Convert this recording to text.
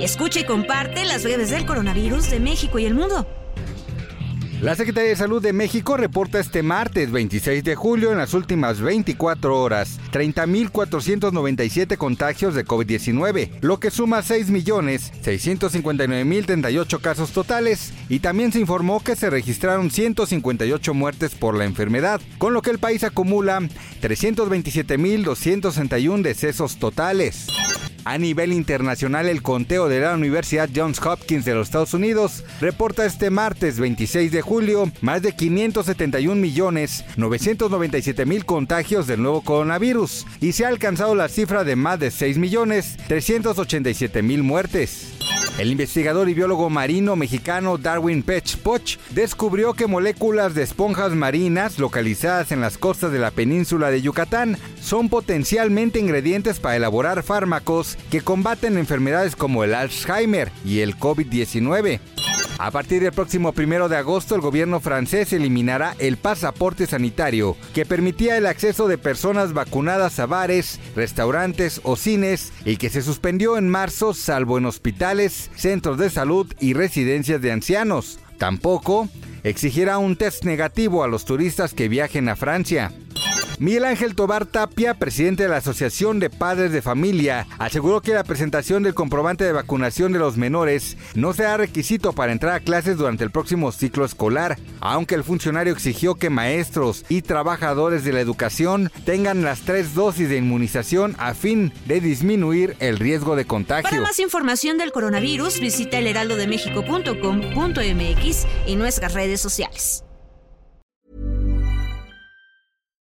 Escucha y comparte las breves del coronavirus de México y el mundo. La Secretaría de Salud de México reporta este martes 26 de julio en las últimas 24 horas 30.497 contagios de COVID-19, lo que suma 6.659.038 casos totales y también se informó que se registraron 158 muertes por la enfermedad, con lo que el país acumula 327.261 decesos totales. A nivel internacional, el conteo de la Universidad Johns Hopkins de los Estados Unidos reporta este martes 26 de julio más de 571 millones 997 mil contagios del nuevo coronavirus y se ha alcanzado la cifra de más de 6 millones 387 mil muertes. El investigador y biólogo marino mexicano Darwin Pech Poch descubrió que moléculas de esponjas marinas localizadas en las costas de la península de Yucatán son potencialmente ingredientes para elaborar fármacos que combaten enfermedades como el Alzheimer y el COVID-19. A partir del próximo primero de agosto, el gobierno francés eliminará el pasaporte sanitario que permitía el acceso de personas vacunadas a bares, restaurantes o cines y que se suspendió en marzo, salvo en hospitales, centros de salud y residencias de ancianos. Tampoco exigirá un test negativo a los turistas que viajen a Francia. Miguel Ángel Tobar Tapia, presidente de la Asociación de Padres de Familia, aseguró que la presentación del comprobante de vacunación de los menores no será requisito para entrar a clases durante el próximo ciclo escolar, aunque el funcionario exigió que maestros y trabajadores de la educación tengan las tres dosis de inmunización a fin de disminuir el riesgo de contagio. Para más información del coronavirus, visita elheraldodemexico.com.mx y nuestras redes sociales.